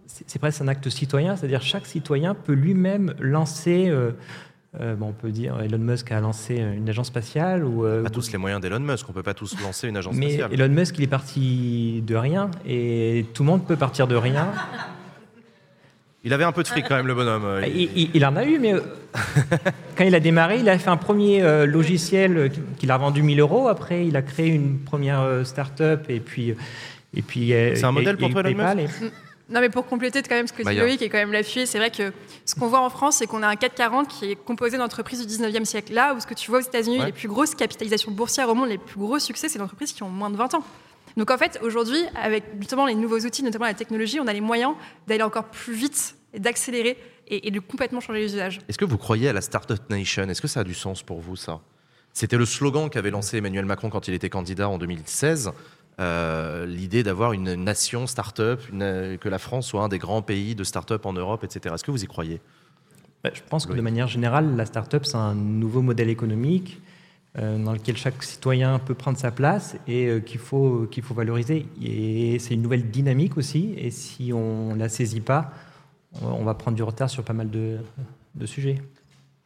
c'est presque un acte citoyen, c'est-à-dire chaque citoyen peut lui-même lancer euh, bon, on peut dire Elon Musk a lancé une agence spatiale. Ou, euh, pas tous les moyens d'Elon Musk, on peut pas tous lancer une agence mais spatiale. Elon Musk, il est parti de rien, et tout le monde peut partir de rien. Il avait un peu de fric quand même, le bonhomme. euh, Il, il- il en a eu, mais euh, <laughs> quand il a démarré, il a fait un premier euh, logiciel euh, qu'il a vendu 1000 euros. Après, il a créé une première euh, start-up et puis. Et puis euh, C'est un modèle pour toi, Elon et- Non, mais pour compléter quand même ce que dit Maya. Loïc et quand même l'appuyer, c'est vrai que ce qu'on voit en France, c'est qu'on a un 440 qui est composé d'entreprises du 19e siècle. Là où ce que tu vois aux États-Unis, Ouais. les plus grosses capitalisations boursières au monde, les plus gros succès, c'est d'entreprises qui ont moins de 20 ans. Donc en fait, aujourd'hui, avec justement les nouveaux outils, notamment la technologie, on a les moyens d'aller encore plus vite et d'accélérer et, et de complètement changer les usages. Est-ce que vous croyez à la Startup Nation? Est-ce que ça a du sens pour vous, ça? C'était le slogan qu'avait lancé Emmanuel Macron quand il était candidat en 2016. Euh, L'idée d'avoir une nation start-up, une- que la France soit un des grands pays de start-up en Europe, etc. Est-ce que vous y croyez? Bah, Je pense que Oui. de manière générale, la start-up, c'est un nouveau modèle économique euh, dans lequel chaque citoyen peut prendre sa place et euh, qu'il faut, qu'il faut valoriser. Et c'est une nouvelle dynamique aussi. Et si on ne la saisit pas, on on va prendre du retard sur pas mal de, de sujets.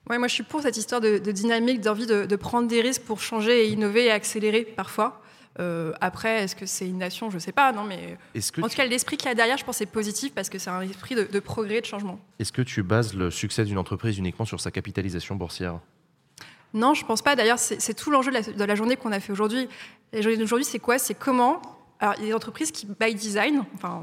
Ouais, moi, je suis pour cette histoire de, de dynamique, d'envie de, de prendre des risques pour changer et innover et accélérer parfois. Euh, après, est-ce que c'est une nation? Je ne sais pas, non, mais que, en tout tu, cas, l'esprit qu'il y a derrière, je pense, c'est positif parce que c'est un esprit de, de progrès, de changement. est-ce que tu bases le succès d'une entreprise uniquement sur sa capitalisation boursière? Non, je pense pas. D'ailleurs, c'est tout l'enjeu de la, de la journée qu'on a fait aujourd'hui. La journée d'aujourd'hui, c'est quoi? C'est comment Alors, il y a des entreprises qui, by design, enfin,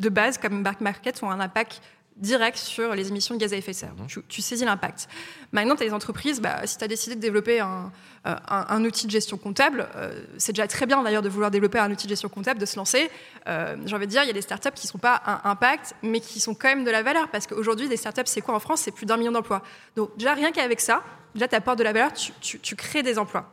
de base, comme Back Market, ont un impact direct sur les émissions de gaz à effet de serre. Mhm. Tu, tu saisis l'impact. Maintenant, tu as des entreprises, bah, si tu as décidé de développer un, euh, un- un outil de gestion comptable, euh, c'est déjà très bien d'ailleurs de vouloir développer un outil de gestion comptable, de se lancer. Euh, J'ai envie de dire, il y a des startups qui ne sont pas un impact, mais qui sont quand même de la valeur. Parce qu'aujourd'hui, des startups, c'est quoi en France? C'est plus d'un million d'emplois. Donc, déjà, rien qu'avec ça, déjà, tu apportes de la valeur, tu, tu- tu crées des emplois.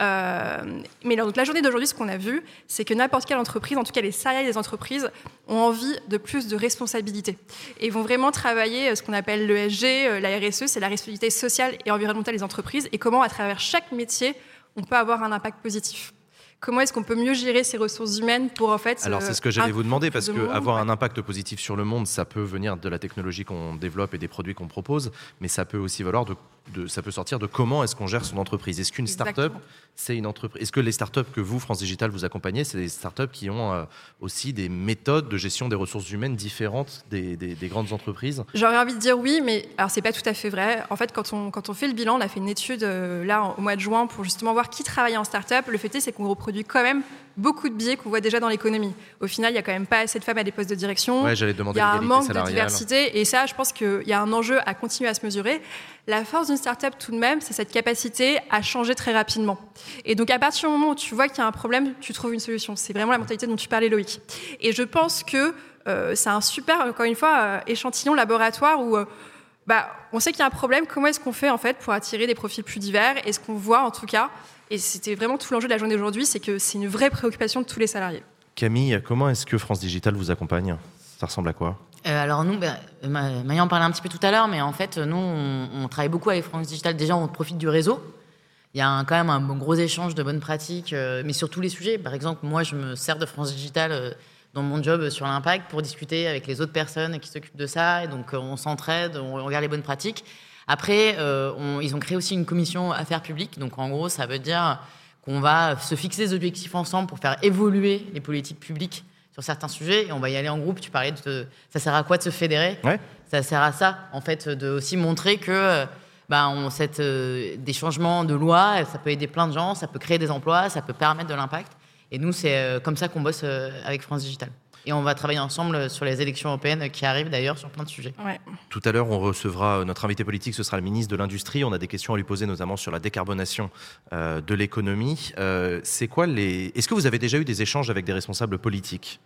Euh, mais donc, la journée d'aujourd'hui, ce qu'on a vu, c'est que n'importe quelle entreprise, en tout cas les salariés des entreprises, ont envie de plus de responsabilité et vont vraiment travailler euh, ce qu'on appelle l'ESG, euh, la RSE, c'est la responsabilité sociale et environnementale des entreprises, et comment à travers chaque métier, on peut avoir un impact positif. Comment est-ce qu'on peut mieux gérer ces ressources humaines pour en fait Alors c'est ce que j'allais vous demander parce de que monde, avoir ouais. un impact positif sur le monde, ça peut venir de la technologie qu'on développe et des produits qu'on propose, mais ça peut aussi valoir de, de- ça peut sortir de comment est-ce qu'on gère son entreprise. Est-ce qu'une start-up, c'est une entreprise Est-ce que les start-up que vous, France Digital, vous accompagnez, c'est des start-up qui ont euh, aussi des méthodes de gestion des ressources humaines différentes des, des- des grandes entreprises? J'aurais envie de dire oui, mais alors c'est pas tout à fait vrai. En fait, quand on, quand on fait le bilan, on a fait une étude euh, là en- au mois de juin pour justement voir qui travaille en start-up. Le fait est, c'est qu'on reproduit quand même beaucoup de biais qu'on voit déjà dans l'économie. Au final, il y a quand même pas assez de femmes à des postes de direction. Ouais, j'allais Il y a un manque de diversité et ça, je pense qu'il y a un enjeu à continuer à se mesurer. La force d'une start-up, tout de même, c'est cette capacité à changer très rapidement. Et donc, à partir du moment où tu vois qu'il y a un problème, tu trouves une solution. C'est vraiment la mentalité dont tu parlais, Loïc. Et je pense que euh, c'est un super, encore une fois, euh, échantillon laboratoire où euh, bah, on sait qu'il y a un problème. Comment est-ce qu'on fait en fait pour attirer des profils plus divers? Et ce qu'on voit en tout cas, et c'était vraiment tout l'enjeu de la journée d'aujourd'hui, c'est que c'est une vraie préoccupation de tous les salariés. Camille, comment est-ce que France Digital vous accompagne? Ça ressemble à quoi? Euh, alors nous, Maya en parlait un petit peu tout à l'heure, mais en fait, nous, on, on travaille beaucoup avec France Digital. Déjà, on profite du réseau. Il y a un- quand même un bon gros échange de bonnes pratiques, euh, mais sur tous les sujets. Par exemple, moi, je me sers de France Digital euh, dans mon job sur l'impact pour discuter avec les autres personnes qui s'occupent de ça. Et donc, euh, on s'entraide, on regarde les bonnes pratiques. Après, euh, on- ils ont créé aussi une commission affaires publiques. Donc, en gros, ça veut dire qu'on va se fixer des objectifs ensemble pour faire évoluer les politiques publiques sur certains sujets. Et on va y aller en groupe. Tu parlais de ça sert à quoi de se fédérer? Ouais. Ça sert à ça, en fait, de aussi montrer que euh, bah, on, cette, euh, des changements de loi, ça peut aider plein de gens, ça peut créer des emplois, ça peut permettre de l'impact. Et nous, c'est comme ça qu'on bosse avec France Digital. Et on va travailler ensemble sur les élections européennes qui arrivent d'ailleurs sur plein de sujets. Ouais. Tout à l'heure, on recevra euh, notre invité politique, ce sera le ministre de l'Industrie. On a des questions à lui poser, notamment sur la décarbonation euh, de l'économie. Euh, c'est quoi les Est-ce que vous avez déjà eu des échanges avec des responsables politiques,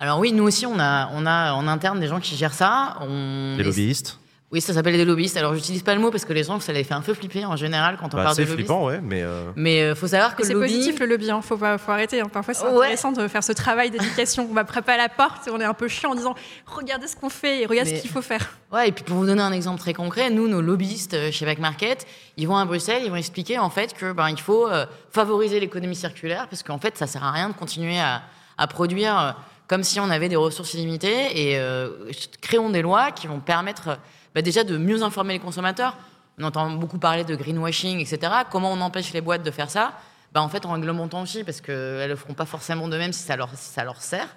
Alors oui, nous aussi, on a, on a en interne des gens qui gèrent ça. On des lobbyistes? Oui, ça s'appelle des lobbyistes. Alors, j'utilise pas le mot parce que les gens, ça les fait un peu flipper en général quand on Bah, parle de C'est lobbyistes. flippant, ouais, mais euh, Mais euh, faut savoir que c'est le lobby, positif le lobby, hein. faut, pas, faut arrêter. hein. Parfois c'est Ouais. intéressant de faire ce travail d'éducation. On va frapper à la porte et on est un peu chiant en disant regardez ce qu'on fait et regardez Mais- ce qu'il faut faire. Ouais, et puis pour vous donner un exemple très concret, nous, nos lobbyistes euh, chez Back Market, ils vont à Bruxelles, ils vont expliquer en fait que ben il faut euh, favoriser l'économie circulaire parce qu'en fait ça sert à rien de continuer à, à produire comme si on avait des ressources illimitées et euh, créons des lois qui vont permettre euh, bah, déjà de mieux informer les consommateurs. On entend beaucoup parler de greenwashing, etc. Comment on empêche les boîtes de faire ça? Bah, En fait, en réglementant aussi, parce qu'elles ne le feront pas forcément de même si ça leur, si ça leur sert.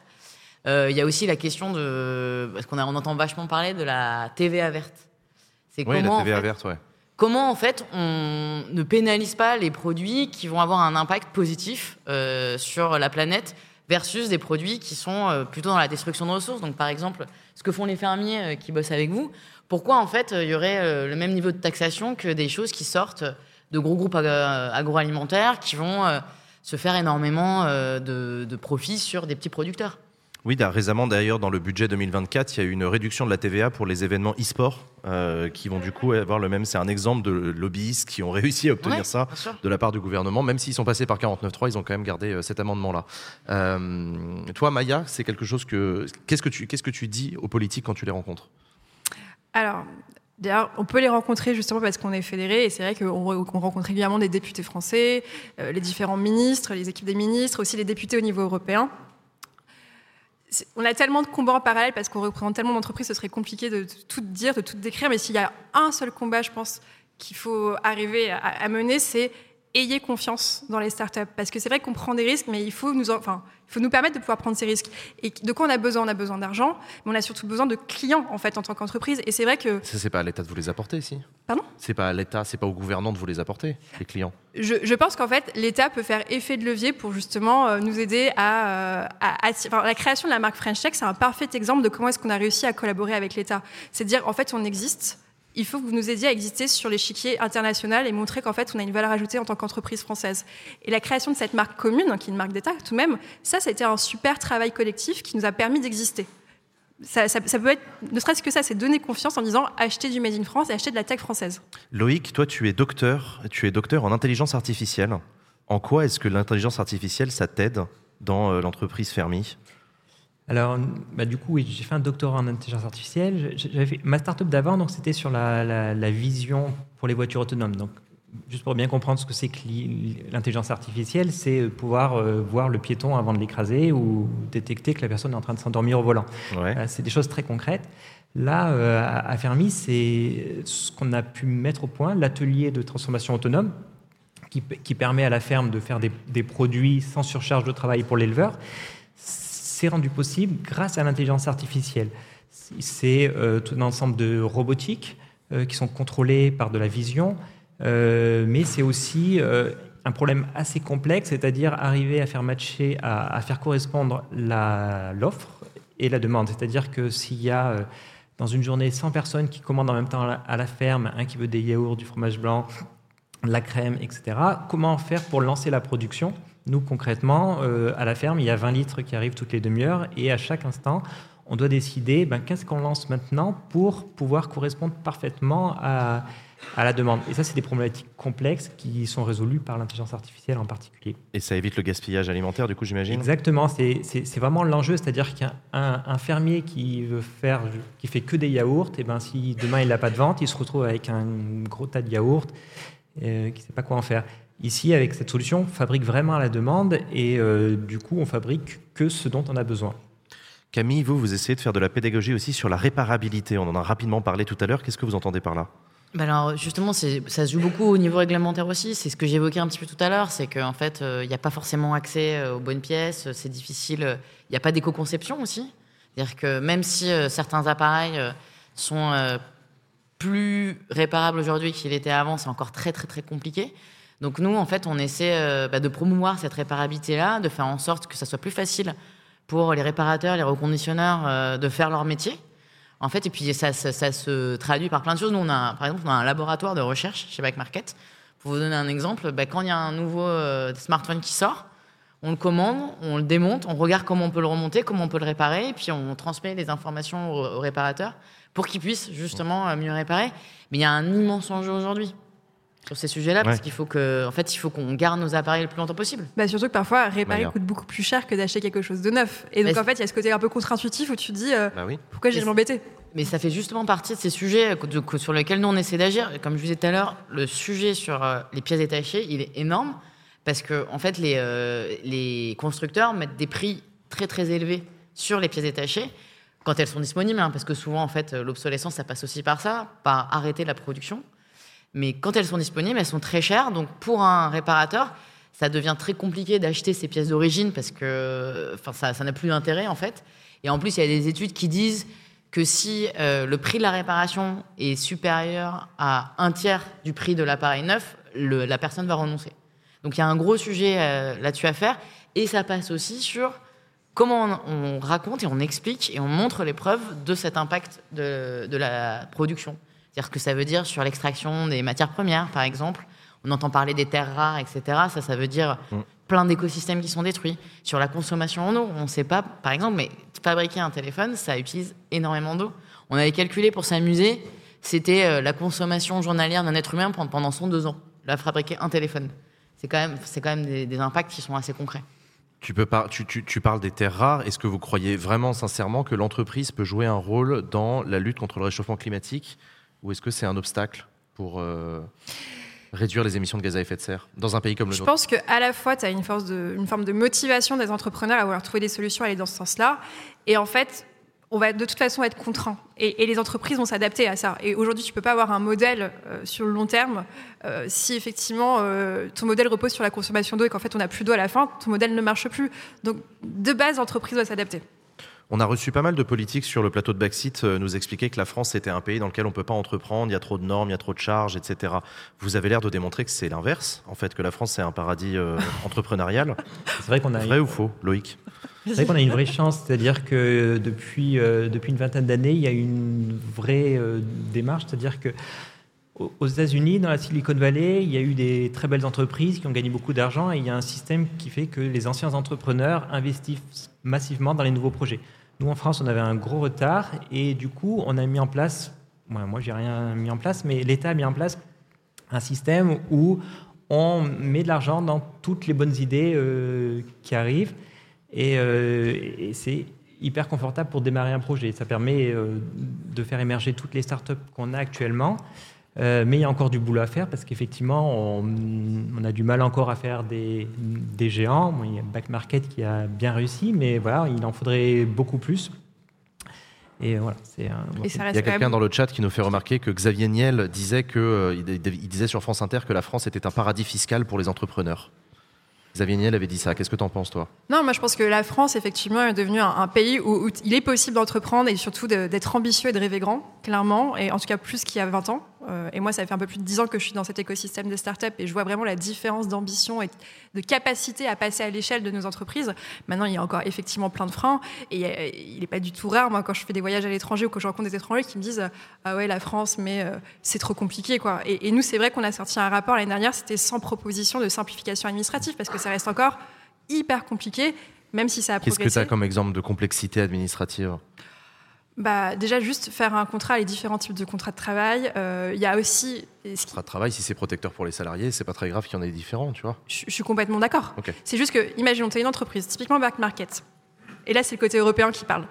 Euh, Il y a aussi la question de. Parce qu'on on entend vachement parler de la TVA verte. C'est Oui, la comment, en TVA fait, verte, ouais. comment, en fait, on ne pénalise pas les produits qui vont avoir un impact positif euh, sur la planète versus des produits qui sont euh, plutôt dans la destruction de ressources. Donc, par exemple, ce que font les fermiers qui bossent avec vous, pourquoi, en fait, euh, il y aurait euh, le même niveau de taxation que des choses qui sortent de gros groupes ag- agroalimentaires qui vont euh, se faire énormément euh, de, de profits sur des petits producteurs? Oui, récemment d'ailleurs, dans le budget 2024, il y a eu une réduction de la TVA pour les événements e-sport euh, qui vont du coup avoir le même. C'est un exemple de lobbyistes qui ont <laughs> réussi à obtenir Ouais, ça de la part du gouvernement. Même s'ils sont passés par 49.3, ils ont quand même gardé euh, cet amendement-là. Euh, toi, Maya, c'est quelque chose que. Qu'est-ce que tu qu'est-ce que tu dis aux politiques quand tu les rencontres? Alors, d'ailleurs, on peut les rencontrer justement parce qu'on est fédéré, et c'est vrai qu'on re- qu'on rencontre régulièrement des députés français, euh, les différents ministres, les équipes des ministres, aussi les députés au niveau européen. On a tellement de combats en parallèle parce qu'on représente tellement d'entreprises, ce serait compliqué de tout dire, de tout décrire, mais s'il y a un seul combat, je pense, qu'il faut arriver à mener, c'est ayez confiance dans les startups. Parce que c'est vrai qu'on prend des risques, mais il faut, nous, en- enfin, il faut nous permettre de pouvoir prendre ces risques. Et de quoi on a besoin? On a besoin d'argent, mais on a surtout besoin de clients, en fait, en tant qu'entreprise. Et c'est vrai que Ça, c'est pas à l'État de vous les apporter, si? Pardon? C'est pas à l'État, c'est pas au gouvernement de vous les apporter, les clients. je, je pense qu'en fait, l'État peut faire effet de levier pour justement euh, nous aider à, euh, à atti- enfin, la création de la marque French Tech, c'est un parfait exemple de comment est-ce qu'on a réussi à collaborer avec l'État. C'est dire, en fait, on existe. Il faut que vous nous aidiez à exister sur l'échiquier international et montrer qu'en fait, on a une valeur ajoutée en tant qu'entreprise française. Et la création de cette marque commune, qui est une marque d'État tout de même, ça, ça a été un super travail collectif qui nous a permis d'exister. Ça, peut être, ne serait-ce que ça, c'est donner confiance en disant achetez du Made in France et achetez de la tech française. Loïc, toi, tu es docteur, tu es docteur en intelligence artificielle. En quoi est-ce que l'intelligence artificielle, ça t'aide dans euh, l'entreprise Fermi? Alors, bah, du coup, oui, j'ai fait un doctorat en intelligence artificielle. J'avais fait ma startup d'avant, donc c'était sur la, la- la vision pour les voitures autonomes. Donc, juste pour bien comprendre ce que c'est que l'i- l'intelligence artificielle, c'est euh, pouvoir euh, voir le piéton avant de l'écraser ou détecter que la personne est en train de s'endormir au volant. Ouais. Voilà, c'est des choses très concrètes. Là, euh, à Fermi, c'est ce qu'on a pu mettre au point, l'atelier de transformation autonome, qui, permet à la ferme de faire des, des produits sans surcharge de travail pour l'éleveur. C'est rendu possible grâce à l'intelligence artificielle. C'est euh, tout un ensemble de robotiques euh, qui sont contrôlées par de la vision, euh, mais c'est aussi un problème assez complexe, c'est-à-dire arriver à faire matcher, à, à faire correspondre l'offre et la demande. C'est-à-dire que s'il y a dans une journée 100 personnes qui commandent en même temps à la ferme, un qui veut des yaourts, du fromage blanc, de la crème, etc., comment faire pour lancer la production Nous, concrètement, euh, à la ferme, il y a 20 litres qui arrivent toutes les demi-heures et à chaque instant, on doit décider ben, qu'est-ce qu'on lance maintenant pour pouvoir correspondre parfaitement à, à la demande. Et ça, c'est des problématiques complexes qui sont résolues par l'intelligence artificielle en particulier. Et ça évite le gaspillage alimentaire, du coup, j'imagine? Exactement, c'est vraiment l'enjeu, c'est-à-dire qu'un un, un fermier qui veut faire, qui fait que des yaourts, et ben si demain il n'a pas de vente, il se retrouve avec un gros tas de yaourts, euh, qui ne sait pas quoi en faire. Ici, avec cette solution, on fabrique vraiment à la demande et euh, du coup, on fabrique que ce dont on a besoin. Camille, vous, vous essayez de faire de la pédagogie aussi sur la réparabilité. On en a rapidement parlé tout à l'heure. Qu'est-ce que vous entendez par là? Bah alors justement, ça se joue beaucoup au niveau réglementaire aussi. C'est ce que j'évoquais un petit peu tout à l'heure, c'est qu'en fait, euh, il n'y a pas forcément accès euh, aux bonnes pièces, c'est difficile. euh, Il n'y a pas d'éco-conception aussi. C'est-à-dire que même si euh, certains appareils euh, sont euh, plus réparables aujourd'hui qu'ils l'étaient avant, c'est encore très très très compliqué. Donc nous, en fait, on essaie euh, bah, de promouvoir cette réparabilité-là, de faire en sorte que ça soit plus facile pour les réparateurs, les reconditionneurs euh, de faire leur métier. En fait, et puis ça, se traduit par plein de choses. Nous, on a, par exemple, on a un laboratoire de recherche chez Back Market. Pour vous donner un exemple, bah, quand il y a un nouveau euh, smartphone qui sort, on le commande, on le démonte, on regarde comment on peut le remonter, comment on peut le réparer, et puis on transmet les informations au, au réparateur pour qu'il puisse justement mieux réparer. Mais il y a un immense enjeu aujourd'hui sur ces sujets-là, parce qu'il faut que, en fait, il faut qu'on garde nos appareils le plus longtemps possible. Bah, surtout que parfois, réparer coûte beaucoup plus cher que d'acheter quelque chose de neuf. Et donc, en fait, il y a ce côté un peu contre-intuitif où tu te dis euh, Bah oui. pourquoi j'ai Mais m'embêter? Mais ça fait justement partie de ces sujets sur lesquels nous on essaie d'agir. Comme je vous disais tout à l'heure, le sujet sur euh, les pièces détachées, il est énorme parce que en fait les, euh, les constructeurs mettent des prix très très élevés sur les pièces détachées quand elles sont disponibles, hein, parce que souvent en fait euh, l'obsolescence ça passe aussi par ça, par arrêter la production. Mais quand elles sont disponibles, elles sont très chères. Donc pour un réparateur, ça devient très compliqué d'acheter ces pièces d'origine parce que enfin, ça n'a plus d'intérêt en fait. Et en plus, il y a des études qui disent que si euh, le prix de la réparation est supérieur à un tiers du prix de l'appareil neuf, la personne va renoncer. Donc il y a un gros sujet euh, là-dessus à faire. Et ça passe aussi sur comment on, on raconte et on explique et on montre les preuves de cet impact de la production. C'est-à-dire ce que ça veut dire sur l'extraction des matières premières, par exemple. On entend parler des terres rares, etc. Ça, ça veut dire Mm. plein d'écosystèmes qui sont détruits. Sur la consommation en eau, on ne sait pas, par exemple, mais fabriquer un téléphone, ça utilise énormément d'eau. On avait calculé pour s'amuser, c'était euh, la consommation journalière d'un être humain pendant- pendant 102 ans, la fabriquer un téléphone. C'est quand même, c'est quand même des, des impacts qui sont assez concrets. Tu, peux par- tu, tu- tu parles des terres rares. Est-ce que vous croyez vraiment sincèrement que l'entreprise peut jouer un rôle dans la lutte contre le réchauffement climatique Ou est-ce que c'est un obstacle pour euh, réduire les émissions de gaz à effet de serre dans un pays comme le Je nôtre pense qu'à la fois, tu as une, force de- une forme de motivation des entrepreneurs à vouloir trouver des solutions, à aller dans ce sens-là. Et en fait, on va de toute façon être contraint. Et, et les entreprises vont s'adapter à ça. Et aujourd'hui, tu peux pas avoir un modèle euh, sur le long terme euh, si effectivement euh, ton modèle repose sur la consommation d'eau et qu'en fait on n'a plus d'eau à la fin, ton modèle ne marche plus. Donc de base, l'entreprise doit s'adapter. On a reçu pas mal de politiques sur le plateau de Backseat euh, nous expliquer que la France était un pays dans lequel on peut pas entreprendre, il y a trop de normes, il y a trop de charges, etc. Vous avez l'air de démontrer que c'est l'inverse, en fait, que la France c'est un paradis euh, <laughs> entrepreneurial. C'est vrai qu'on a, Vrai ou faux, Loïc? C'est vrai qu'on a une vraie chance, c'est-à-dire que depuis, euh, depuis une vingtaine d'années, il y a une vraie euh, démarche, c'est-à-dire que aux États-Unis, dans la Silicon Valley, il y a eu des très belles entreprises qui ont gagné beaucoup d'argent et il y a un système qui fait que les anciens entrepreneurs investissent massivement dans les nouveaux projets. Nous, en France, on avait un gros retard et du coup, on a mis en place, moi, moi j'ai rien mis en place, mais l'État a mis en place un système où on met de l'argent dans toutes les bonnes idées euh, qui arrivent et, euh, et c'est hyper confortable pour démarrer un projet. Ça permet euh, de faire émerger toutes les startups qu'on a actuellement. Euh, mais il y a encore du boulot à faire parce qu'effectivement, on, on a du mal encore à faire des, des géants. Bon, il y a Back Market qui a bien réussi, mais voilà, il en faudrait beaucoup plus. Et voilà, c'est un. Et ça Il y a quelqu'un même- dans le chat qui nous fait remarquer que Xavier Niel disait que euh, il, disait sur France Inter que la France était un paradis fiscal pour les entrepreneurs. Xavier Niel avait dit ça. Qu'est-ce que tu en penses, toi? Non, moi je pense que la France, effectivement, est devenue un, un pays où, où il est possible d'entreprendre et surtout d'être ambitieux et de rêver grand, clairement, et en tout cas plus qu'il y a 20 ans. Euh, et moi, ça fait un peu plus de 10 ans que je suis dans cet écosystème des startups et je vois vraiment la différence d'ambition et de capacité à passer à l'échelle de nos entreprises. Maintenant, il y a encore effectivement plein de freins et il n'est pas du tout rare, moi, quand je fais des voyages à l'étranger ou quand je rencontre des étrangers qui me disent Ah ouais, la France, mais euh, c'est trop compliqué, quoi. Et, et nous, c'est vrai qu'on a sorti un rapport l'année dernière, c'était 100 propositions de simplification administrative parce que ça reste encore hyper compliqué, même si ça a Qu'est-ce que tu progressé. as comme exemple de complexité administrative? Bah, Déjà, juste faire un contrat, les différents types de contrats de travail. Euh, Il y a aussi... ce Contrat de travail, si c'est protecteur pour les salariés, c'est pas très grave qu'il y en ait différents, tu vois. Je, je suis complètement d'accord. C'est juste que, imaginons, tu es une entreprise, typiquement back market. Et là, c'est le côté européen qui parle.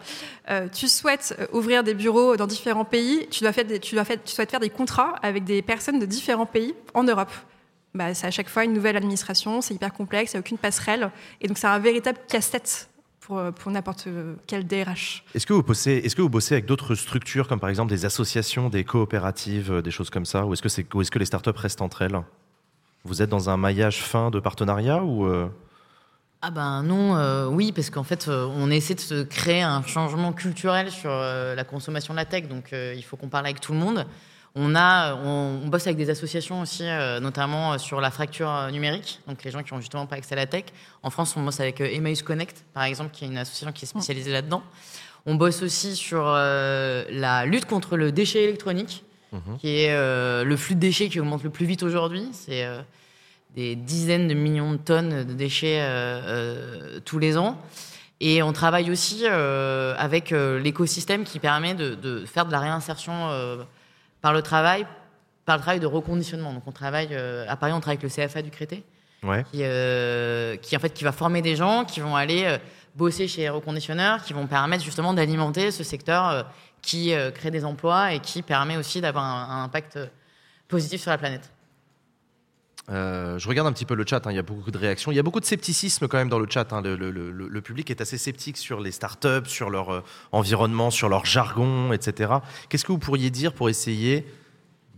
Euh, tu souhaites euh, ouvrir des bureaux dans différents pays, tu, dois faire des- tu, dois faire- tu souhaites faire des contrats avec des personnes de différents pays en Europe. Bah, c'est à chaque fois une nouvelle administration, c'est hyper complexe, il n'y a aucune passerelle. Et donc, c'est un véritable casse-tête pour, euh, pour n'importe quel DRH. Est-ce que vous bossez, est-ce que vous bossez avec d'autres structures comme par exemple des associations, des coopératives, euh, des choses comme ça, ou est-ce que c'est, ou est-ce que les startups restent entre elles? Vous êtes dans un maillage fin de partenariat ou euh, Ah ben non, euh, oui, parce qu'en fait, euh, on essaie de se créer un changement culturel sur euh, la consommation de la tech, donc euh, il faut qu'on parle avec tout le monde. On, a, on, on bosse avec des associations aussi, euh, notamment euh, sur la fracture euh, numérique, donc les gens qui ont justement pas accès à la tech. En France, on bosse avec Emmaüs Connect, par exemple, qui est une association qui est spécialisée là-dedans. On bosse aussi sur euh, la lutte contre le déchet électronique, Mhm. qui est euh, le flux de déchets qui augmente le plus vite aujourd'hui. C'est des dizaines de millions de tonnes de déchets tous les ans. Et on travaille aussi avec l'écosystème qui permet de, de faire de la réinsertion par le travail, par le travail de reconditionnement. Donc on travaille euh, à Paris, on travaille avec le CFA du Crété, ouais qui, euh, qui en fait qui va former des gens qui vont aller euh, bosser chez les reconditionneurs, qui vont permettre justement d'alimenter ce secteur qui crée des emplois et qui permet aussi d'avoir un, un impact positif sur la planète. Euh, je regarde un petit peu le chat, hein, il y a beaucoup de réactions. Il y a beaucoup de scepticisme quand même dans le chat. hein. Le, le- le- le public est assez sceptique sur les startups, sur leur euh, environnement, sur leur jargon, etc. Qu'est-ce que vous pourriez dire pour essayer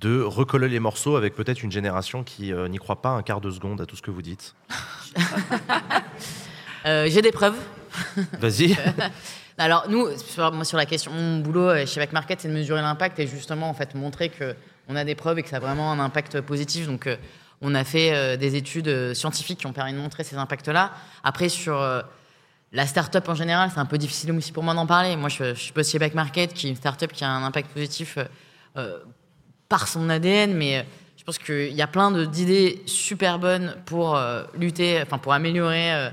de recoller les morceaux avec peut-être une génération qui euh, n'y croit pas un quart de seconde à tout ce que vous dites? <laughs> J'ai des preuves. <laughs> Vas-y. <laughs> Alors nous, sur, moi sur la question, mon boulot chez Back Market, c'est de mesurer l'impact et justement en fait montrer que on a des preuves et que ça a vraiment un impact positif. Donc on a fait euh, des études euh, scientifiques qui ont permis de montrer ces impacts-là. Après sur euh, la start-up en général, c'est un peu difficile aussi pour moi d'en parler. Moi, je, je bosse chez Back Market, qui est une start-up qui a un impact positif par son ADN, mais je pense qu'il y a plein d'idées super bonnes pour lutter, enfin pour améliorer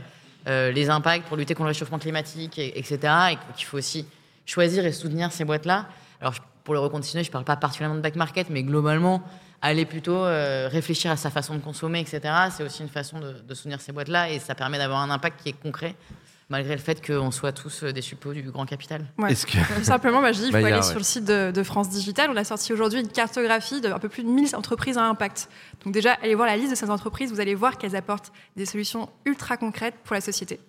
les impacts, pour lutter contre le réchauffement climatique, et- etc. Et qu'il faut aussi choisir et soutenir ces boîtes-là. Alors pour le reconditionner, je parle pas particulièrement de back market, mais globalement, aller plutôt euh, réfléchir à sa façon de consommer, etc. C'est aussi une façon de, de soutenir ces boîtes-là et ça permet d'avoir un impact qui est concret, malgré le fait qu'on soit tous euh, des suppôts du grand capital. Ouais. Est-ce que Simplement, moi, je dis, il faut aller ouais. sur le site de, de France Digital. On a sorti aujourd'hui une cartographie de un peu plus de 1000 entreprises à impact. Donc déjà, allez voir la liste de ces entreprises. Vous allez voir qu'elles apportent des solutions ultra concrètes pour la société.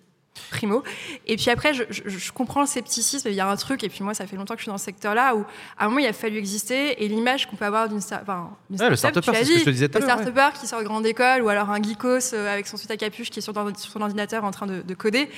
Primo. Et puis après, je, je- je comprends le scepticisme. Il y a un truc, et puis moi, ça fait longtemps que je suis dans ce secteur-là, où à un moment, il a fallu exister, et l'image qu'on peut avoir d'une enfin, Ouais, start-up, c'est ce que je te disais tout à le ouais. start-upper qui sort de grande école, ou alors un geekos euh, avec son suite à capuche qui est sur, son ordinateur en train de, de coder.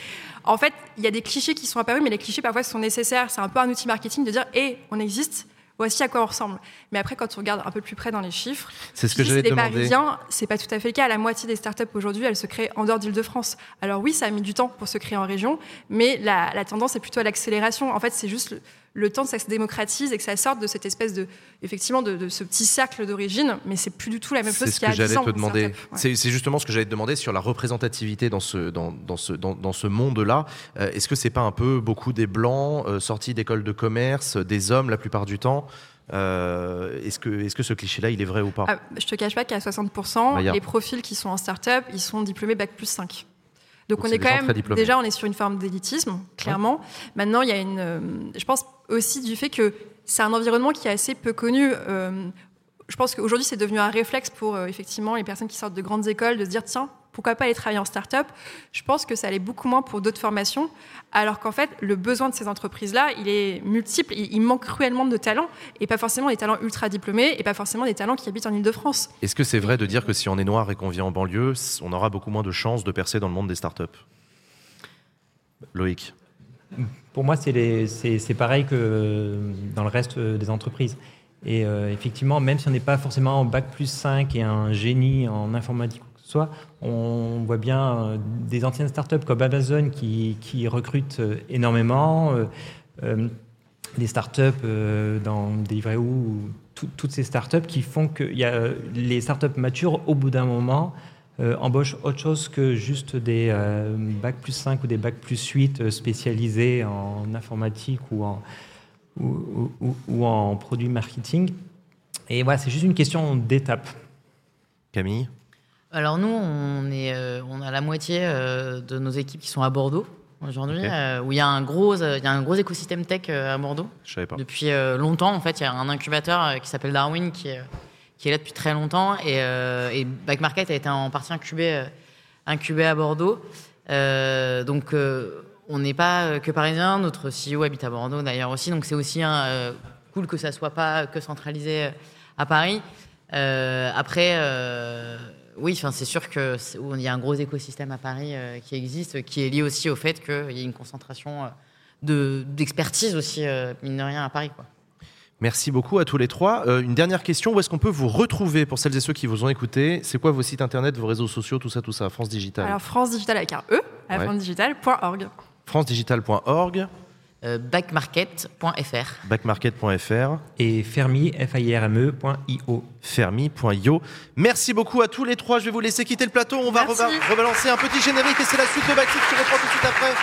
En fait, il y a des clichés qui sont apparus, mais les clichés parfois sont nécessaires. C'est un peu un outil marketing de dire, hé, on existe, voici à quoi on ressemble. Mais après, quand on regarde un peu plus près dans les chiffres, c'est ce que si j'allais c'est Parisiens, pas tout à fait le cas. La moitié des startups aujourd'hui, elles se créent en dehors d'Île-de-France. Alors oui, ça a mis du temps pour se créer en région, mais la, la tendance est plutôt à l'accélération. En fait, c'est juste le, le temps que ça se démocratise et que ça sorte de cette espèce de, effectivement, de, de ce petit cercle d'origine. Mais c'est plus du tout la même chose C'est ce qu'il y a 10 j'allais te demander. Ouais. C'est justement ce que j'allais te demander sur la représentativité dans ce, dans, dans ce, dans, dans ce monde-là. Euh, Est-ce que c'est pas un peu beaucoup des blancs euh, sortis d'écoles de commerce, des hommes la plupart du temps? Euh, Est-ce que, est que ce cliché-là, il est vrai ou pas? Ah, je te cache pas qu'à 60%, Maya. les profils qui sont en start-up, ils sont diplômés Bac plus 5. Donc, Donc on est quand même déjà on est sur une forme d'élitisme clairement. Maintenant il y a une, euh, je pense aussi du fait que c'est un environnement qui est assez peu connu. Euh, je pense qu'aujourd'hui c'est devenu un réflexe pour euh, effectivement les personnes qui sortent de grandes écoles de se dire tiens pourquoi pas aller travailler en start-up. Je pense que ça allait beaucoup moins pour d'autres formations, alors qu'en fait le besoin de ces entreprises-là il est multiple. Il, manque cruellement de talents et pas forcément des talents ultra diplômés et pas forcément des talents qui habitent en Ile-de-France. Est-ce que c'est vrai de dire que si on est noir et qu'on vit en banlieue, on aura beaucoup moins de chances de percer dans le monde des startups Loïc Pour moi, c'est les- c'est c'est pareil que dans le reste euh, des entreprises. Et euh, effectivement, même si on n'est pas forcément en bac plus 5 et un génie en informatique soit, on voit bien euh, des anciennes startups comme Amazon qui, recrutent euh, énormément, euh, des startups dans Deliveroo, ou tout- toutes ces startups qui font que les startups matures, au bout d'un moment, embauchent autre chose que juste des bac plus 5 ou des bac plus 8 euh, spécialisés en informatique ou en, ou- ou en produit marketing. Et voilà, c'est juste une question d'étape. Camille? Alors nous, on, est, euh, on a la moitié euh, de nos équipes qui sont à Bordeaux aujourd'hui, euh, où il y, a un gros, il y a un gros écosystème tech à Bordeaux. Je savais pas. Depuis longtemps, en fait, il y a un incubateur qui s'appelle Darwin qui est, qui est là depuis très longtemps. Et, et Back Market a été en partie incubé, incubé à Bordeaux. Donc, on n'est pas que parisien. Notre CEO habite à Bordeaux d'ailleurs aussi. Donc, c'est aussi un, cool que ça soit pas que centralisé à Paris. Après, oui, enfin, c'est sûr que c'est- il y a un gros écosystème à Paris euh, qui existe, qui est lié aussi au fait qu'il y a une concentration euh, de d'expertise aussi, euh, mine de rien, à Paris. Quoi. Merci beaucoup à tous les trois. Euh, une dernière question, où est-ce qu'on peut vous retrouver pour celles et ceux qui vous ont écouté C'est quoi vos sites internet, vos réseaux sociaux, tout ça, tout ça? France Digital Alors France Digital avec un E, à la Ouais. francedigital.org, Euh, backmarket.fr. backmarket.fr, Et fermi, F-I-R-M-E.io. fermi.io. Merci beaucoup à tous les trois. Je vais vous laisser quitter le plateau. On va rebalancer un petit générique et c'est la suite de Backseat qui reprend tout de suite après.